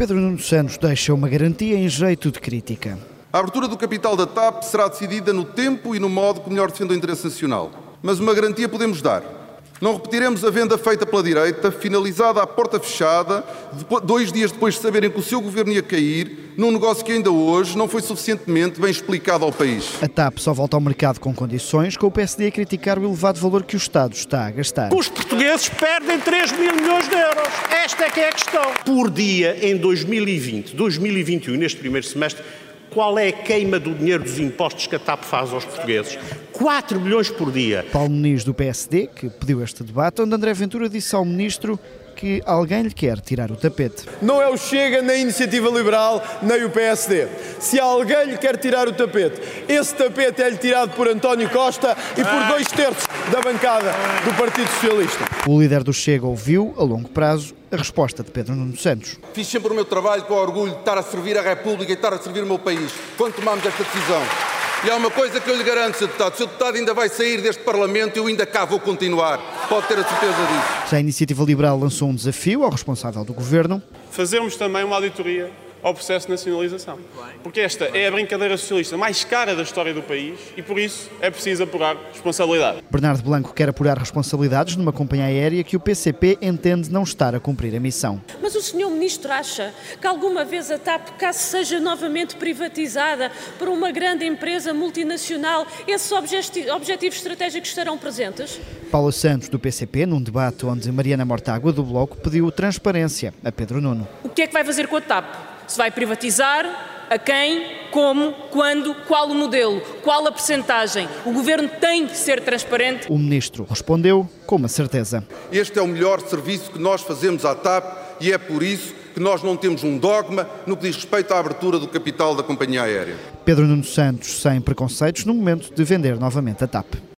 Pedro Nuno Santos deixa uma garantia em jeito de crítica. A abertura do capital da TAP será decidida no tempo e no modo que melhor defenda o interesse nacional. Mas uma garantia podemos dar. Não repetiremos a venda feita pela direita, finalizada à porta fechada, dois dias depois de saberem que o seu governo ia cair, num negócio que ainda hoje não foi suficientemente bem explicado ao país. A TAP só volta ao mercado com condições, com o PSD a criticar o elevado valor que o Estado está a gastar. Os portugueses perdem 3 mil milhões de euros. Esta é que é a questão. Por dia, em 2020, 2021, neste primeiro semestre, qual é a queima do dinheiro dos impostos que a TAP faz aos portugueses? 4 bilhões por dia. Paulo Muniz, do PSD, que pediu este debate, onde André Ventura disse ao Ministro que alguém lhe quer tirar o tapete. Não é o Chega, nem a Iniciativa Liberal, nem o PSD. Se alguém lhe quer tirar o tapete, esse tapete é-lhe tirado por António Costa e por dois terços da bancada do Partido Socialista. O líder do Chega ouviu, a longo prazo, a resposta de Pedro Nuno Santos. Fiz sempre o meu trabalho com orgulho de estar a servir a República e estar a servir o meu país. Quando tomámos esta decisão, e há uma coisa que eu lhe garanto, Sr. Deputado: se o deputado ainda vai sair deste Parlamento, eu ainda cá vou continuar. Pode ter a certeza disso. Já a Iniciativa Liberal lançou um desafio ao responsável do governo. Fazermos também uma auditoria ao processo de nacionalização. Porque esta é a brincadeira socialista mais cara da história do país e, por isso, é preciso apurar responsabilidade. Bernardo Blanco quer apurar responsabilidades numa companhia aérea que o PCP entende não estar a cumprir a missão. Mas o senhor Ministro acha que alguma vez a TAP, caso seja novamente privatizada por uma grande empresa multinacional, esses objetivos estratégicos estarão presentes? Paula Santos, do PCP, num debate onde Mariana Mortágua, do Bloco, pediu transparência a Pedro Nuno. O que é que vai fazer com a TAP? Se vai privatizar, a quem, como, quando, qual o modelo, qual a percentagem. O governo tem que ser transparente. O ministro respondeu com uma certeza. Este é o melhor serviço que nós fazemos à TAP e é por isso que nós não temos um dogma no que diz respeito à abertura do capital da companhia aérea. Pedro Nuno Santos sem preconceitos no momento de vender novamente a TAP.